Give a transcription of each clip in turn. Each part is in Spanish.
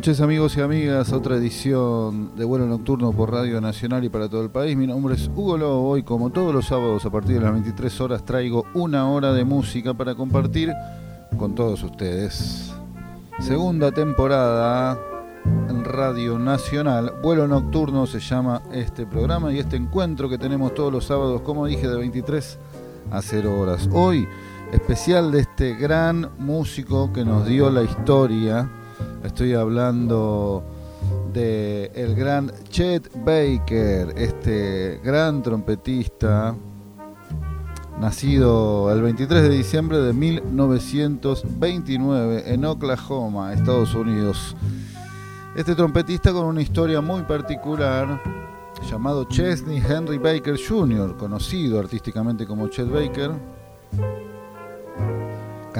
Noches amigos y amigas, otra edición de vuelo nocturno por Radio Nacional y para todo el país. Mi nombre es Hugo Lobo, hoy como todos los sábados a partir de las 23 horas traigo una hora de música para compartir con todos ustedes. Segunda temporada en Radio Nacional, vuelo nocturno se llama este programa y este encuentro que tenemos todos los sábados, como dije, de 23 a 0 horas. Hoy, especial de este gran músico que nos dio la historia Estoy hablando de el gran Chet Baker, este gran trompetista nacido el 23 de diciembre de 1929 en Oklahoma, Estados Unidos. Este trompetista con una historia muy particular llamado Chesney Henry Baker Jr., conocido artísticamente como Chet Baker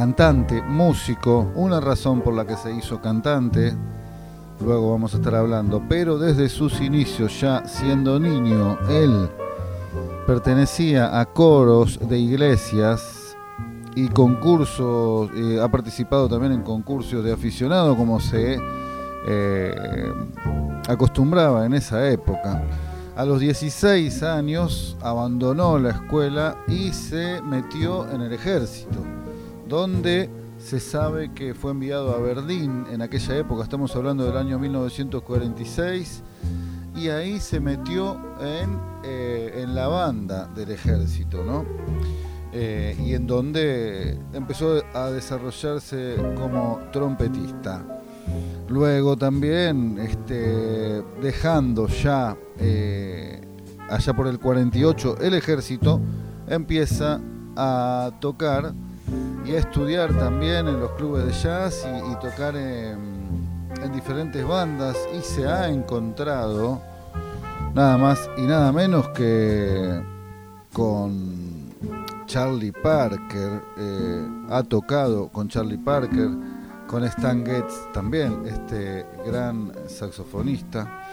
cantante, músico, una razón por la que se hizo cantante, luego vamos a estar hablando, pero desde sus inicios ya siendo niño, él pertenecía a coros de iglesias y concursos, eh, ha participado también en concursos de aficionado como se eh, acostumbraba en esa época. A los 16 años abandonó la escuela y se metió en el ejército donde se sabe que fue enviado a Berlín en aquella época, estamos hablando del año 1946, y ahí se metió en, eh, en la banda del ejército, ¿no? Eh, y en donde empezó a desarrollarse como trompetista. Luego también, este, dejando ya eh, allá por el 48 el ejército, empieza a tocar y a estudiar también en los clubes de jazz y, tocar en, diferentes bandas y se ha encontrado nada más y nada menos que con Charlie Parker, eh, ha tocado con Charlie Parker, con Stan Getz también, este gran saxofonista.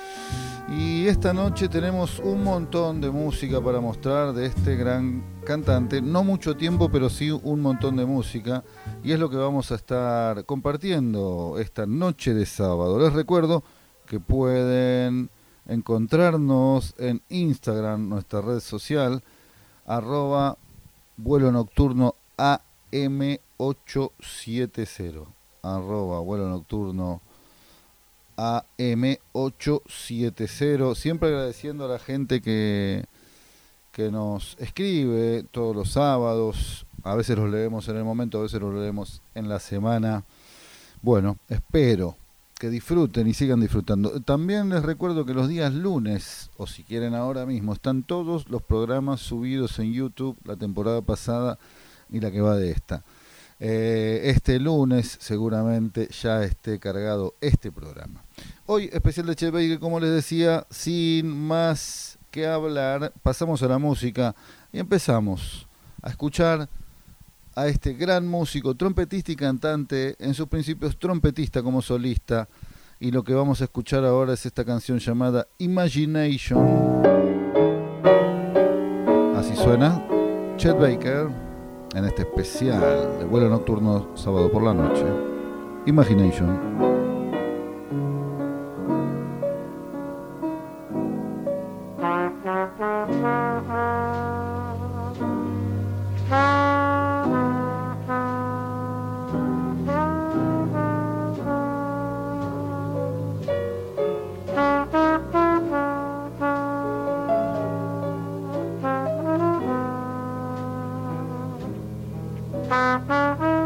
Y esta noche tenemos un montón de música para mostrar de este gran cantante. No mucho tiempo, pero sí un montón de música. Y es lo que vamos a estar compartiendo esta noche de sábado. Les recuerdo que pueden encontrarnos en Instagram, nuestra red social, arroba vuelo nocturno AM870. Arroba vuelo nocturno AM870. Siempre agradeciendo a la gente que, que nos escribe todos los sábados. A veces los leemos en el momento, a veces los leemos en la semana. Bueno, espero que disfruten y sigan disfrutando. También les recuerdo que los días lunes, o si quieren ahora mismo, están todos los programas subidos en YouTube, la temporada pasada y la que va de esta. Eh, este lunes seguramente ya esté cargado este programa. Hoy especial de Che que como les decía, sin más que hablar, pasamos a la música y empezamos a escuchar a este gran músico, trompetista y cantante, en sus principios trompetista como solista, y lo que vamos a escuchar ahora es esta canción llamada Imagination. Así suena Chet Baker en este especial de vuelo nocturno sábado por la noche. Imagination. Música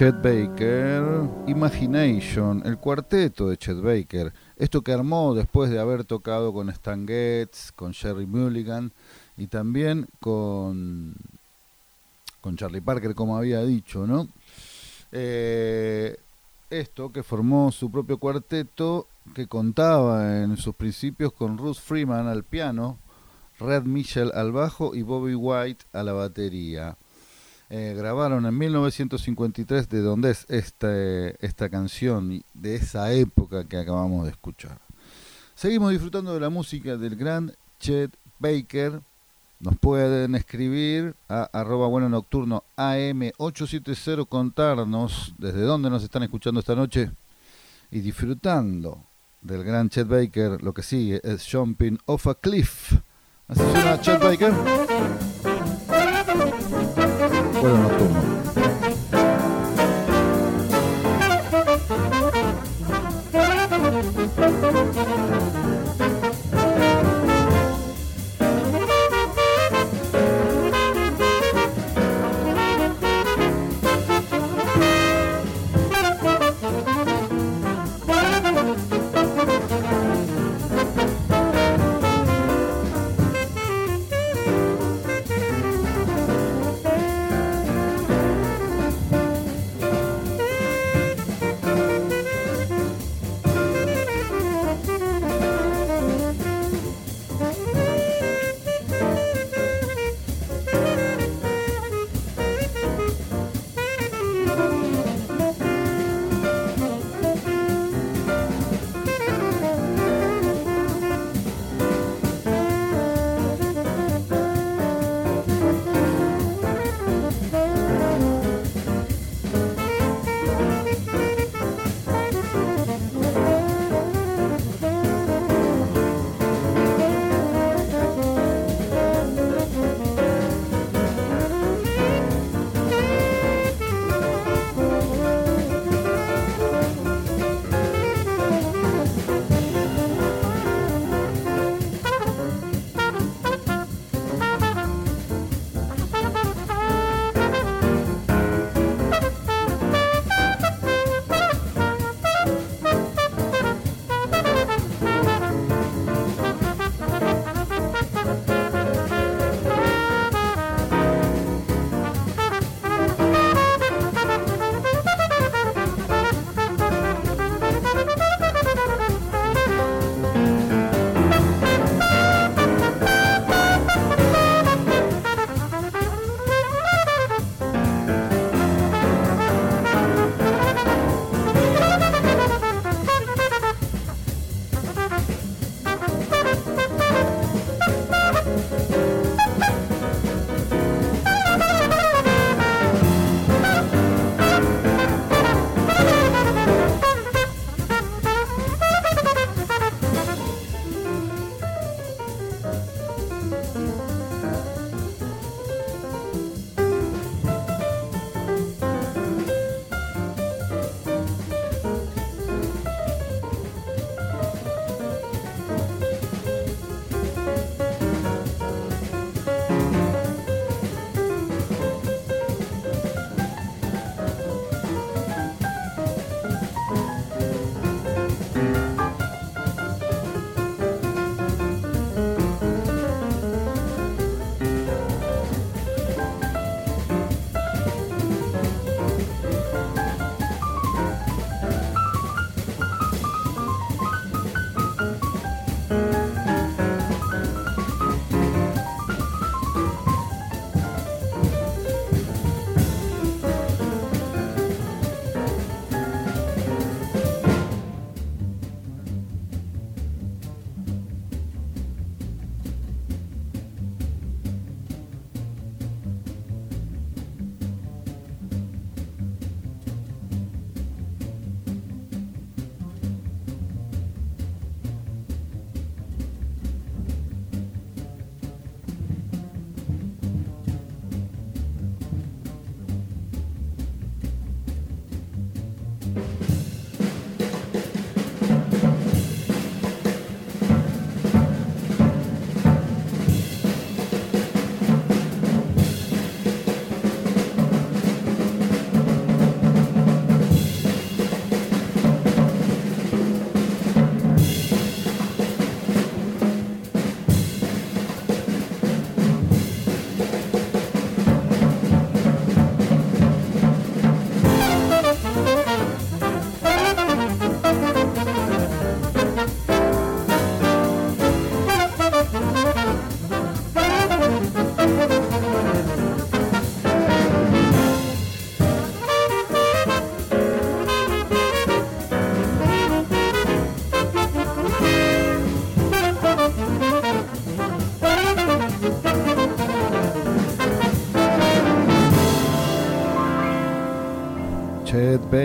Chet Baker, Imagination, el cuarteto de Chet Baker, esto que armó después de haber tocado con Stan Getz, con Jerry Mulligan y también con, con Charlie Parker, como había dicho, ¿no? Eh, esto que formó su propio cuarteto que contaba en sus principios con Ruth Freeman al piano, Red Mitchell al bajo y Bobby White a la batería. Eh, grabaron en 1953 de donde es esta, esta canción de esa época que acabamos de escuchar. Seguimos disfrutando de la música del gran Chet Baker. Nos pueden escribir a arroba bueno nocturno AM870 contarnos desde dónde nos están escuchando esta noche y disfrutando del gran Chet Baker. Lo que sigue es Jumping Off a Cliff. Así Chet Baker. Bueno, no tú, ¿no?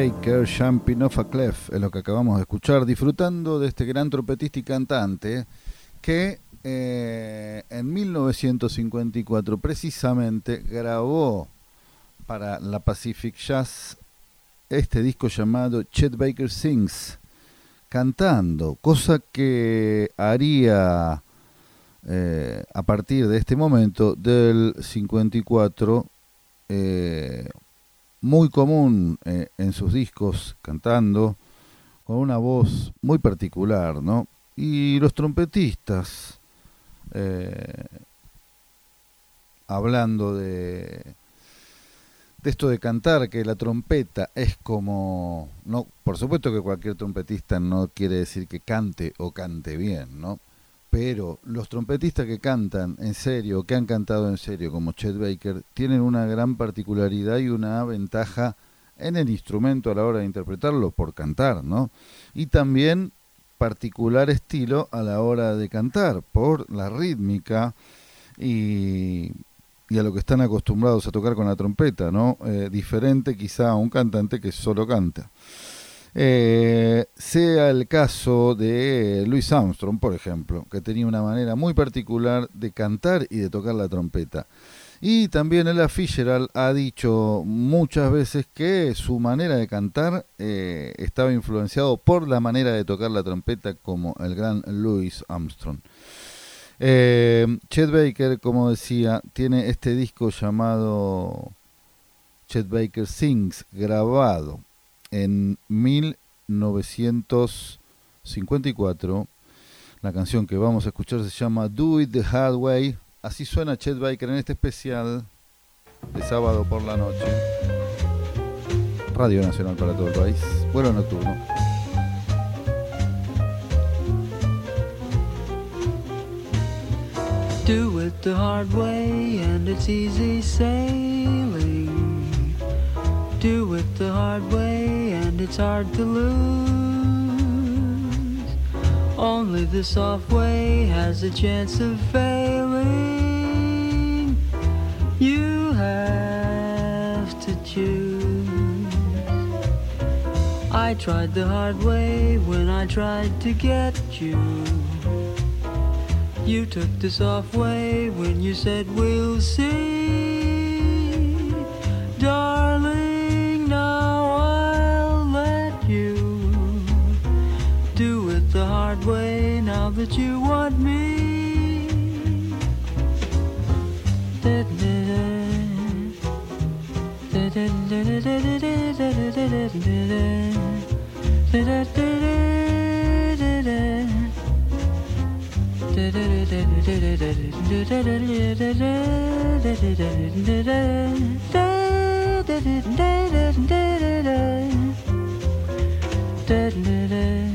Baker, Jumping Off a Clef, es lo que acabamos de escuchar, disfrutando de este gran trompetista y cantante que eh, en 1954 precisamente grabó para la Pacific Jazz este disco llamado Chet Baker Sings, cantando, cosa que haría eh, a partir de este momento del 54 eh, muy común eh, en sus discos cantando con una voz muy particular, ¿no? Y los trompetistas hablando de de esto de cantar, que la trompeta es como, no, por supuesto que cualquier trompetista no quiere decir que cante o cante bien, ¿no? Pero los trompetistas que cantan en serio, que han cantado en serio, como Chet Baker, tienen una gran particularidad y una ventaja en el instrumento a la hora de interpretarlo por cantar, ¿no? Y también particular estilo a la hora de cantar por la rítmica y y a lo que están acostumbrados a tocar con la trompeta, ¿no? Eh, diferente quizá a un cantante que solo canta. Eh, sea el caso de Louis Armstrong, por ejemplo, que tenía una manera muy particular de cantar y de tocar la trompeta. Y también Ella Fitzgerald ha dicho muchas veces que su manera de cantar eh, estaba influenciado por la manera de tocar la trompeta como el gran Louis Armstrong. Eh, Chet Baker, como decía, tiene este disco llamado Chet Baker Sings, grabado en 1954. La canción que vamos a escuchar se llama Do It the Hard Way. Así suena Chet Baker en este especial de sábado por la noche. Radio Nacional para todo el país. Vuelo nocturno. Do it the hard way and it's hard to lose. Only the soft way has a chance of failing. You have to choose. I tried the hard way when I tried to get you. You took the soft way when you said we'll see. Darling, that you want me.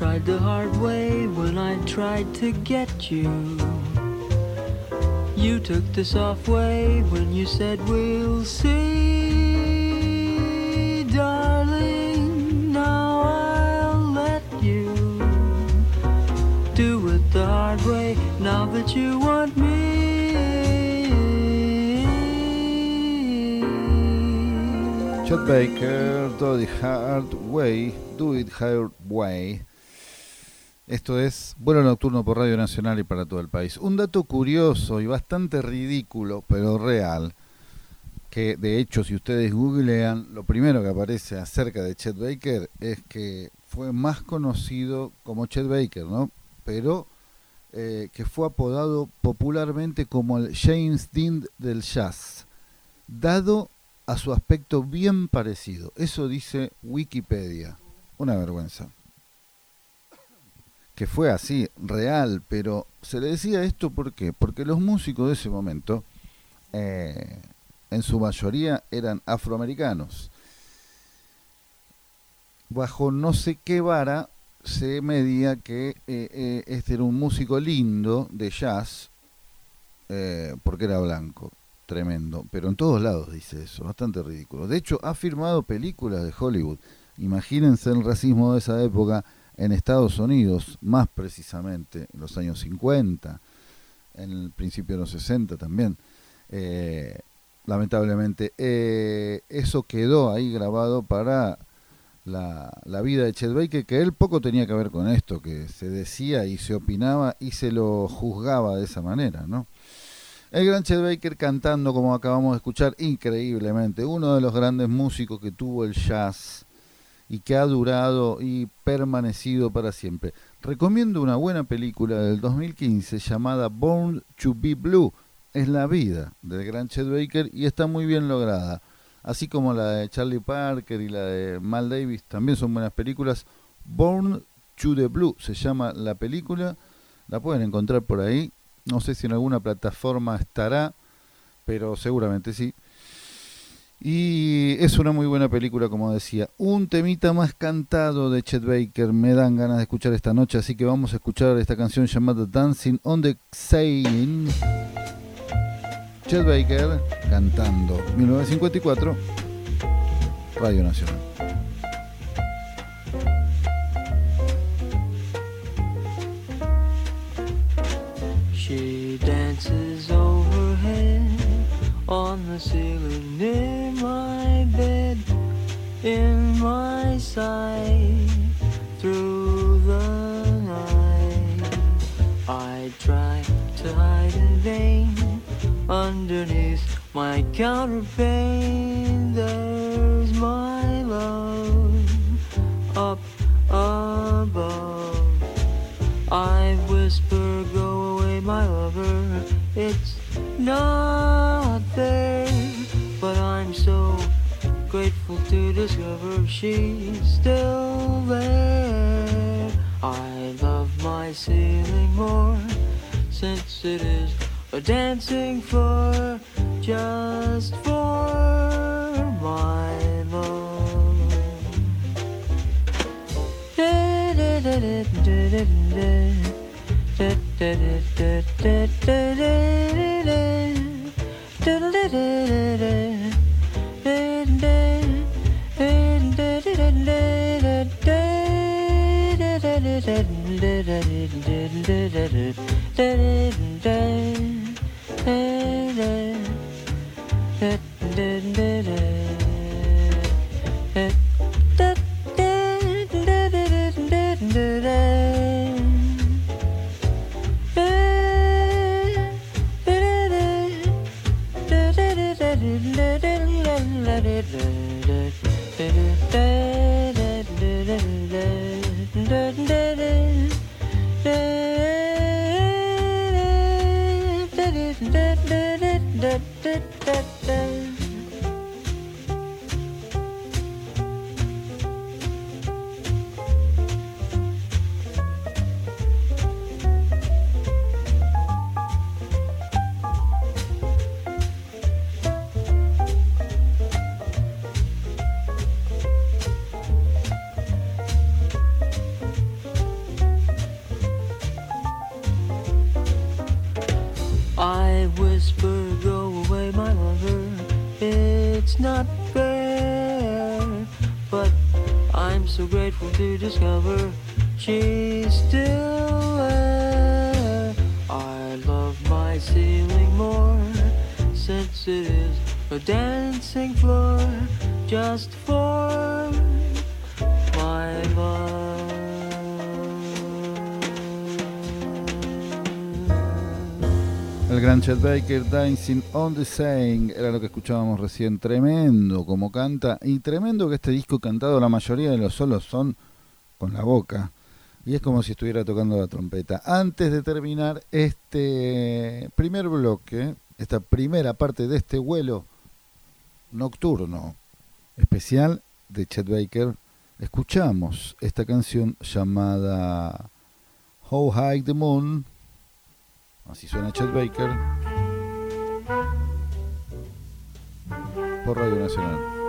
the hard way when I tried to get you. You took the soft way when you said we'll see, darling. Now I'll let you do it the hard way now that you want me. Chet Baker, Do the Hard Way, Do It Hard Way. Es Vuelo Nocturno por Radio Nacional y para todo el país. Un dato curioso y bastante ridículo, pero real, que de hecho si ustedes googlean, lo primero que aparece acerca de Chet Baker es que fue más conocido como Chet Baker, ¿no? Pero eh, que fue apodado popularmente como el James Dean del jazz, dado a su aspecto bien parecido. Eso dice Wikipedia. Una vergüenza que fue así, real, pero se le decía esto ¿por qué? porque los músicos de ese momento, eh, en su mayoría eran afroamericanos. Bajo no sé qué vara se medía que eh, eh, este era un músico lindo de jazz, porque era blanco, tremendo, pero en todos lados dice eso, bastante ridículo. De hecho, ha firmado películas de Hollywood. Imagínense el racismo de esa época en Estados Unidos, más precisamente en los años 50, en el principio de los 60 también. Eh, lamentablemente, eh, eso quedó ahí grabado para la, vida de Chet Baker, que él poco tenía que ver con esto, que se decía y se opinaba y se lo juzgaba de esa manera, ¿no? El gran Chet Baker cantando, como acabamos de escuchar, increíblemente, uno de los grandes músicos que tuvo el jazz y que ha durado y permanecido para siempre. Recomiendo una buena película del 2015 llamada Born to Be Blue. Es la vida del gran Chet Baker y está muy bien lograda. Así como la de Charlie Parker y la de Mal Davis también son buenas películas. Born to the Blue se llama la película. La pueden encontrar por ahí. No sé si en alguna plataforma estará, pero seguramente sí. Y es una muy buena película, como decía. Un temita más cantado de Chet Baker me dan ganas de escuchar esta noche, así que vamos a escuchar esta canción llamada Dancing on the Saying. Chet Baker cantando 1954, Radio Nacional. The ceiling near my bed, in my sight through the night. I try to hide in vain underneath my counterpane. Discover she's still there. I love my ceiling more since it is a dancing floor just for my love. Baker, Dancing on the Saying, era lo que escuchábamos recién. Tremendo como canta, y tremendo que este disco cantado, la mayoría de los solos son con la boca. Y es como si estuviera tocando la trompeta. Antes de terminar este primer bloque, esta primera parte de este vuelo nocturno especial de Chet Baker, escuchamos esta canción llamada How High the Moon Así suena Chet Baker por Radio Nacional.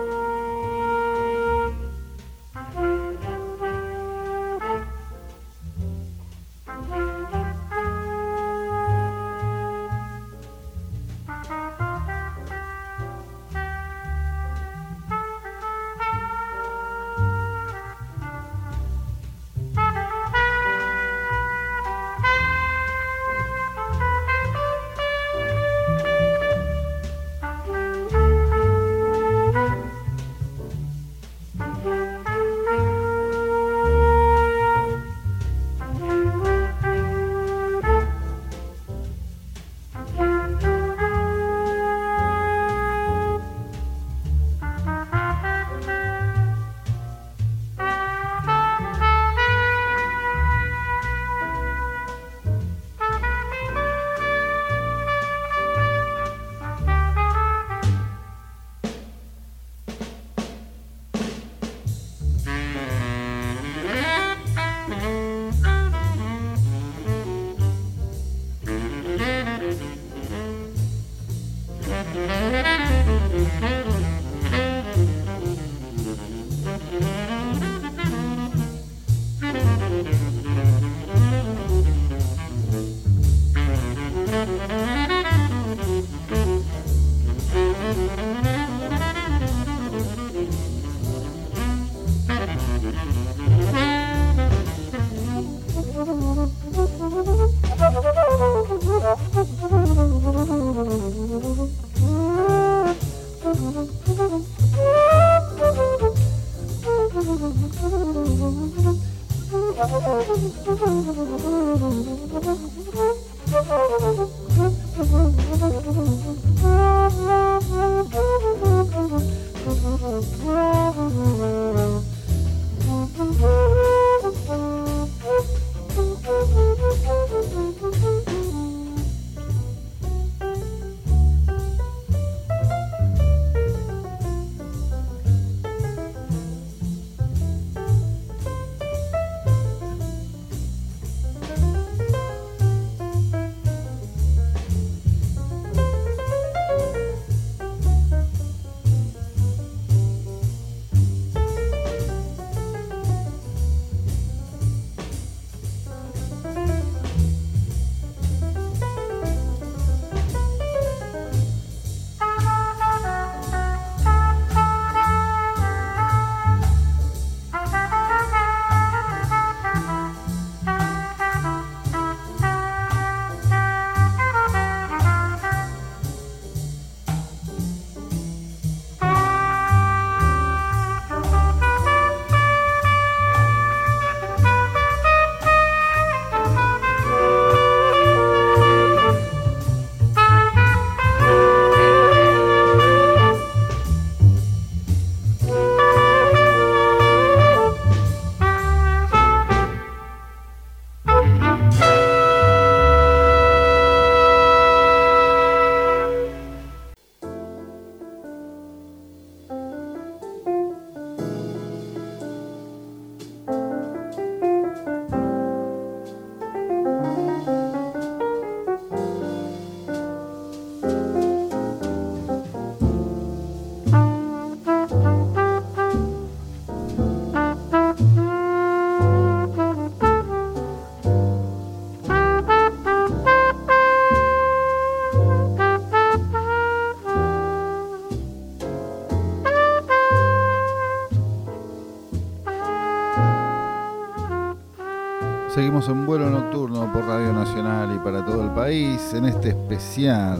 País en este especial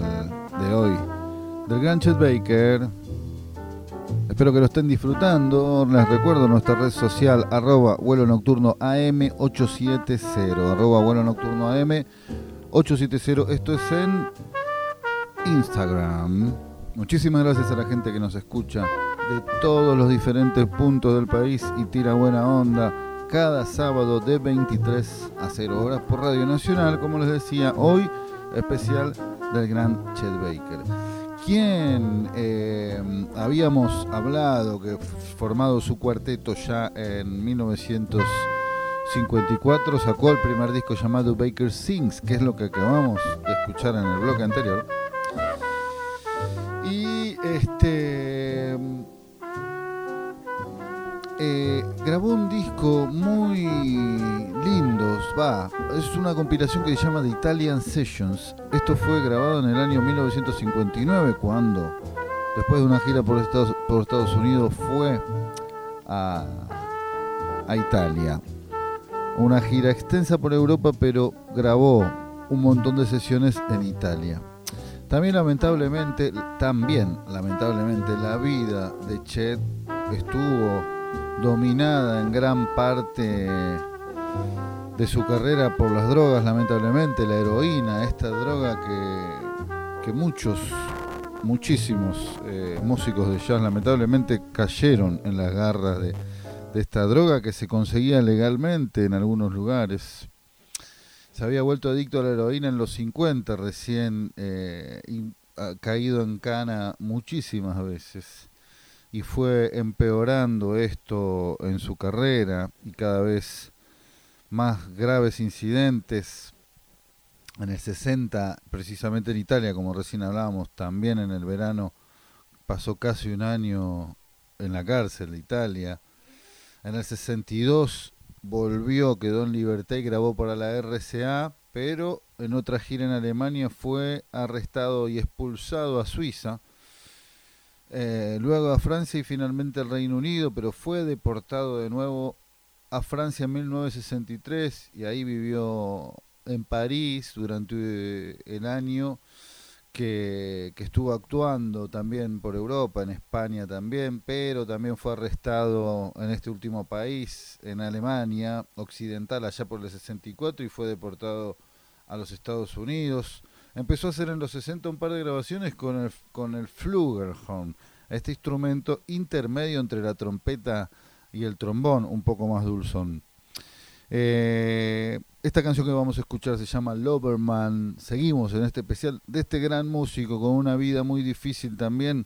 de hoy del Gran Chet Baker. Espero que lo estén disfrutando. Les recuerdo nuestra red social arroba vuelo nocturno AM870, arroba vuelo nocturno AM 870. Esto es en Instagram. Muchísimas gracias a la gente que nos escucha de todos los diferentes puntos del país y tira buena onda cada sábado de 23 a 0 horas por Radio Nacional, como les decía, hoy especial del gran Chet Baker. Quien eh, habíamos hablado que formado su cuarteto ya en 1954 sacó el primer disco llamado Baker Sings, que es lo que acabamos de escuchar en el bloque anterior. Y este eh, grabó un disco muy lindo, va, es una compilación que se llama The Italian Sessions. Esto fue grabado en el año 1959 cuando, después de una gira por Estados, por Estados Unidos, fue a, a Italia. Una gira extensa por Europa, pero grabó un montón de sesiones en Italia. También lamentablemente, también lamentablemente la vida de Chet estuvo dominada en gran parte de su carrera por las drogas, lamentablemente, la heroína, esta droga que, que muchos, muchísimos eh, músicos de jazz lamentablemente cayeron en las garras de, esta droga que se conseguía legalmente en algunos lugares. Se había vuelto adicto a la heroína en los 50, recién eh, caído en cana muchísimas veces y fue empeorando esto en su carrera y cada vez más graves incidentes. En el 60, precisamente en Italia, como recién hablábamos, también en el verano pasó casi un año en la cárcel de Italia. En el 62 volvió, quedó en libertad y grabó para la RCA, pero en otra gira en Alemania fue arrestado y expulsado a Suiza eh, luego a Francia y finalmente al Reino Unido, pero fue deportado de nuevo a Francia en 1963 y ahí vivió en París durante eh, el año que, que, estuvo actuando también por Europa, en España también, pero también fue arrestado en este último país, en Alemania Occidental, allá por el 64 y fue deportado a los Estados Unidos. Empezó a hacer en los 60 un par de grabaciones con el, con el Flugelhorn, este instrumento intermedio entre la trompeta y el trombón, un poco más dulzón. Eh, esta canción que vamos a escuchar se llama Loverman. Seguimos en este especial de este gran músico con una vida muy difícil también,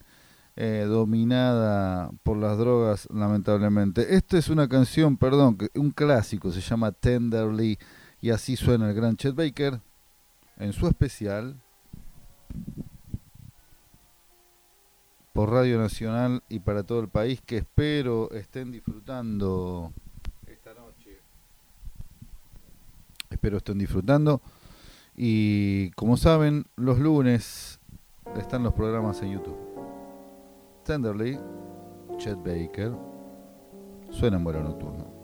eh, dominada por las drogas, lamentablemente. Esta es una canción, perdón, un clásico, se llama Tenderly, y así suena el gran Chet Baker en su especial por Radio Nacional y para todo el país que espero estén disfrutando esta noche. Espero estén disfrutando y como saben, los lunes están los programas en YouTube. Tenderly, Chet Baker, suena en vuelo nocturno.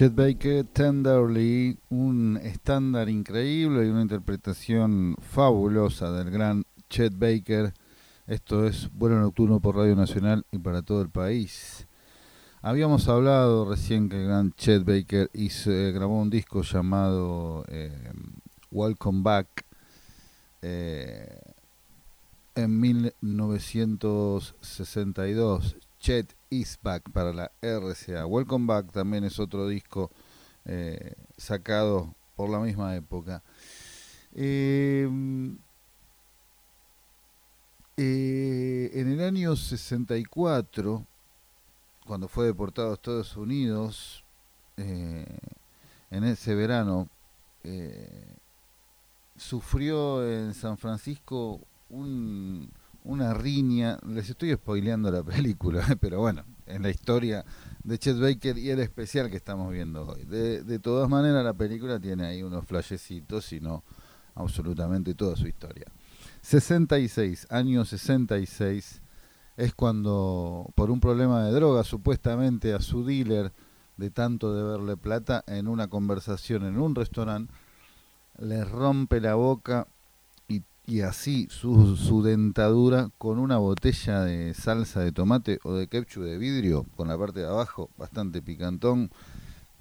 Chet Baker, Tenderly, un estándar increíble y una interpretación fabulosa del gran Chet Baker. Esto es Vuelo Nocturno por Radio Nacional y para todo el país. Habíamos hablado recién que el gran Chet Baker hizo, eh, grabó un disco llamado eh, Welcome Back eh, en 1962. Chet Is Back para la RCA. Welcome Back también es otro disco eh, sacado por la misma época. Em, eh, en el año 64, cuando fue deportado a Estados Unidos, eh, en ese verano, sufrió en San Francisco un, una riña, les estoy spoileando la película, pero bueno, en la historia de Chet Baker y el especial que estamos viendo hoy. De, todas maneras, la película tiene ahí unos flashecitos y no absolutamente toda su historia. 66, año 66, es cuando por un problema de droga, supuestamente a su dealer, de tanto de verle plata, en una conversación en un restaurante, le rompe la boca y así su, dentadura con una botella de salsa de tomate o de ketchup de vidrio con la parte de abajo bastante picantón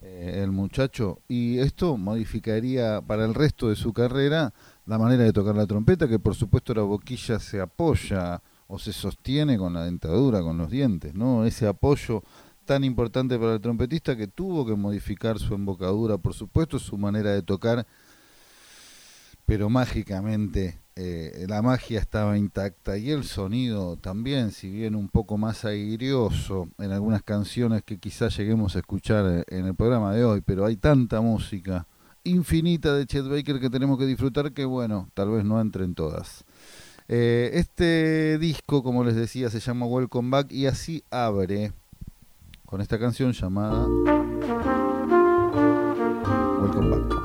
eh, el muchacho. Y esto modificaría para el resto de su carrera la manera de tocar la trompeta que por supuesto la boquilla se apoya o se sostiene con la dentadura con los dientes no ese apoyo tan importante para el trompetista que tuvo que modificar su embocadura por supuesto su manera de tocar pero mágicamente eh, la magia estaba intacta y el sonido también, si bien un poco más airioso en algunas canciones que quizás lleguemos a escuchar eh, en el programa de hoy, pero hay tanta música infinita de Chet Baker que tenemos que disfrutar que bueno, tal vez no entren todas. Eh, este disco, como les decía, se llama Welcome Back y así abre con esta canción llamada Welcome Back.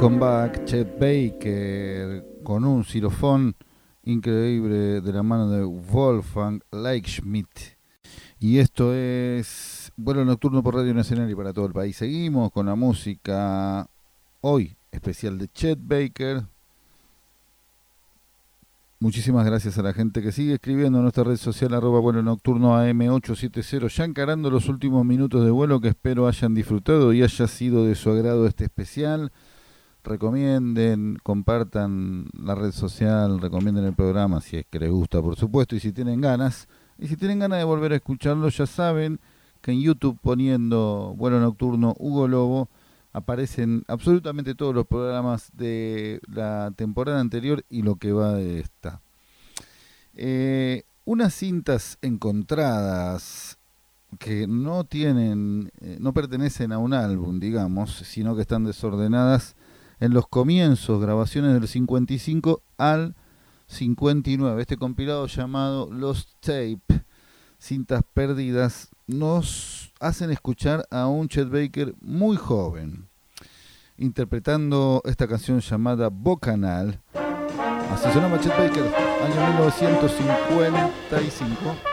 Welcome back, Chet Baker, con un xilofón increíble de la mano de Wolfgang Leichschmidt. Y esto es Vuelo Nocturno por Radio Nacional y para todo el país. Seguimos con la música hoy especial de Chet Baker. Muchísimas gracias a la gente que sigue escribiendo en nuestra red social arroba vuelo nocturno AM870, ya encarando los últimos minutos de vuelo que espero hayan disfrutado y haya sido de su agrado este especial recomienden, compartan la red social, recomienden el programa si es que les gusta, por supuesto, y si tienen ganas. Y si tienen ganas de volver a escucharlo, ya saben que en YouTube poniendo Vuelo Nocturno Hugo Lobo aparecen absolutamente todos los programas de la temporada anterior y lo que va de esta. Eh, unas cintas encontradas que no tienen, eh, no pertenecen a un álbum, digamos, sino que están desordenadas en los comienzos, grabaciones del 55 al 59. Este compilado llamado Los Tape, cintas perdidas, nos hacen escuchar a un Chet Baker muy joven, interpretando esta canción llamada Bocanal. Así sonaba Chet Baker, año 1955.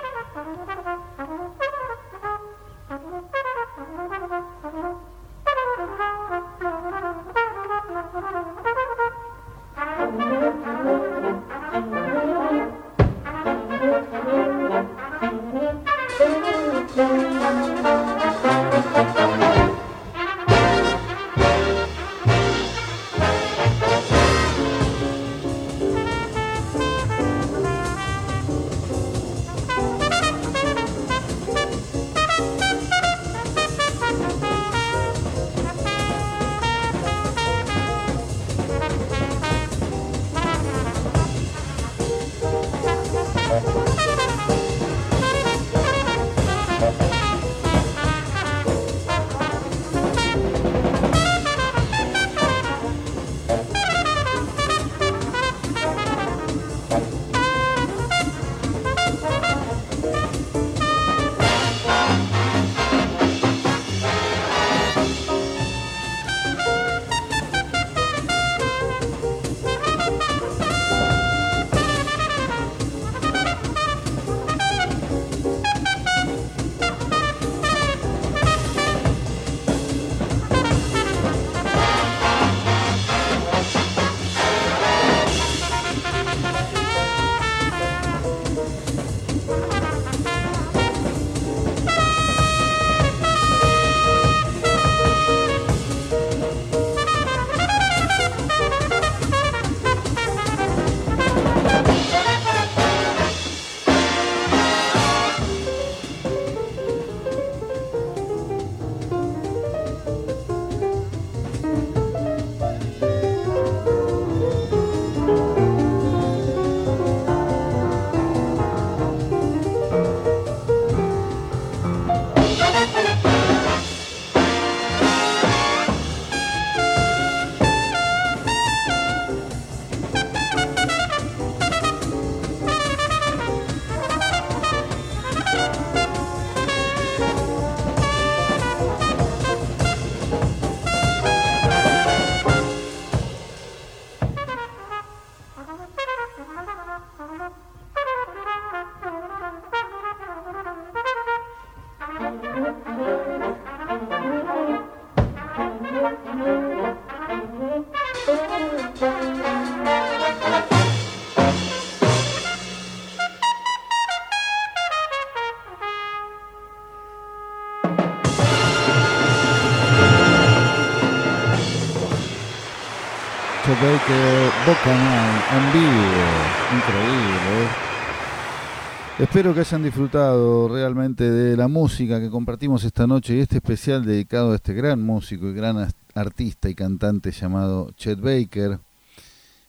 Bocanal en vivo. Increíble. ¿eh? Espero que hayan disfrutado realmente de la música que compartimos esta noche y este especial dedicado a este gran músico y gran artista y cantante llamado Chet Baker,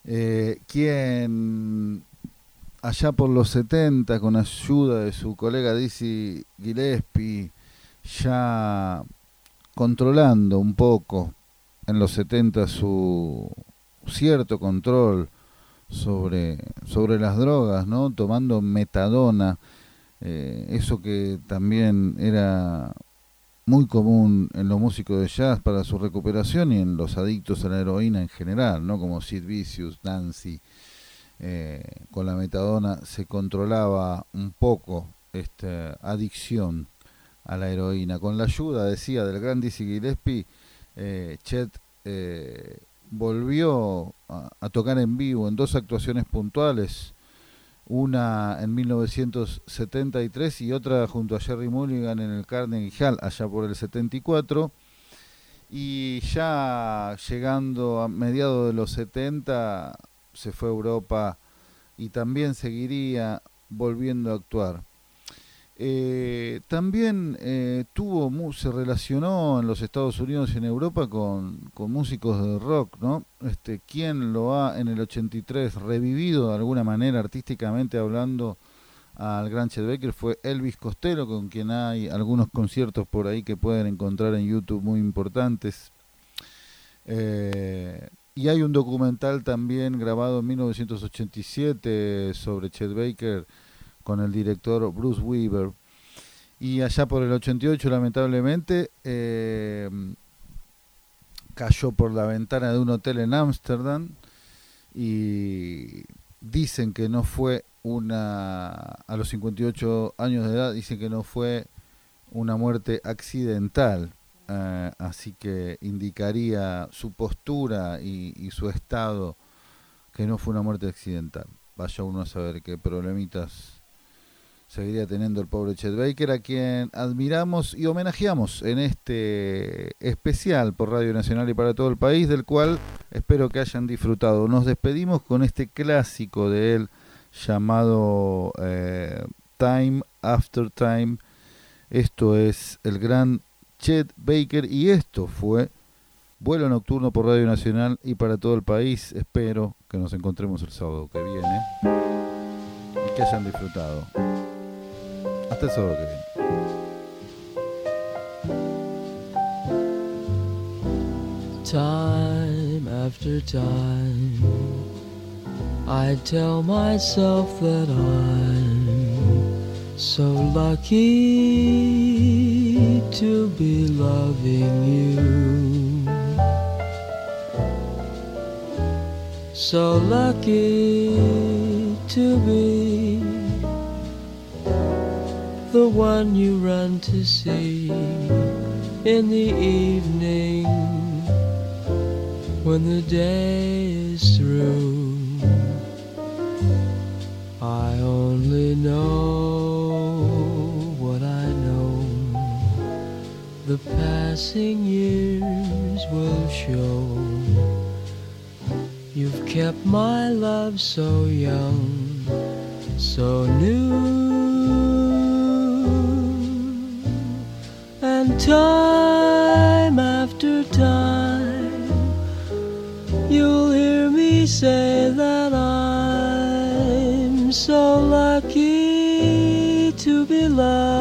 eh, quien allá por los 70, con ayuda de su colega Dizzy Gillespie, ya controlando un poco en los 70 su cierto control sobre, sobre las drogas, ¿no? Tomando metadona, eh, eso que también era muy común en los músicos de jazz para su recuperación y en los adictos a la heroína en general, ¿no? Como Sid Vicious, Nancy, eh, con la metadona se controlaba un poco esta adicción a la heroína. Con la ayuda, decía, del gran Dizzy Gillespie, eh, Chet volvió a, tocar en vivo en dos actuaciones puntuales una en 1973 y otra junto a Jerry Mulligan en el Carnegie Hall allá por el 74 y ya llegando a mediados de los 70 se fue a Europa y también seguiría volviendo a actuar. Eh, también eh, tuvo, se relacionó en los Estados Unidos y en Europa con, músicos de rock, ¿no? Este, ¿Quién lo ha en el 83 revivido de alguna manera artísticamente hablando al gran Chet Baker? Fue Elvis Costello, con quien hay algunos conciertos por ahí que pueden encontrar en YouTube muy importantes. Eh, y hay un documental también grabado en 1987 sobre Chet Baker con el director Bruce Weaver. Y allá por el 88, lamentablemente, eh, cayó por la ventana de un hotel en Ámsterdam y dicen que no fue una, a los 58 años de edad, dicen que no fue una muerte accidental, eh, así que indicaría su postura y, y, su estado que no fue una muerte accidental. Vaya uno a saber qué problemitas seguiría teniendo el pobre Chet Baker, a quien admiramos y homenajeamos en este especial por Radio Nacional y para todo el país, del cual espero que hayan disfrutado. Nos despedimos con este clásico de él llamado eh, Time After Time. Esto es el gran Chet Baker y esto fue Vuelo Nocturno por Radio Nacional y para todo el país. Espero que nos encontremos el sábado que viene y que hayan disfrutado. Hasta el que viene. Time after time, I tell myself that I'm so lucky to be loving you. So lucky to be the one you run to see in the evening when the day is through. I only know what I know. The passing years will show. You've kept my love so young, so new. Time after time, you'll hear me say that I'm so lucky to be loving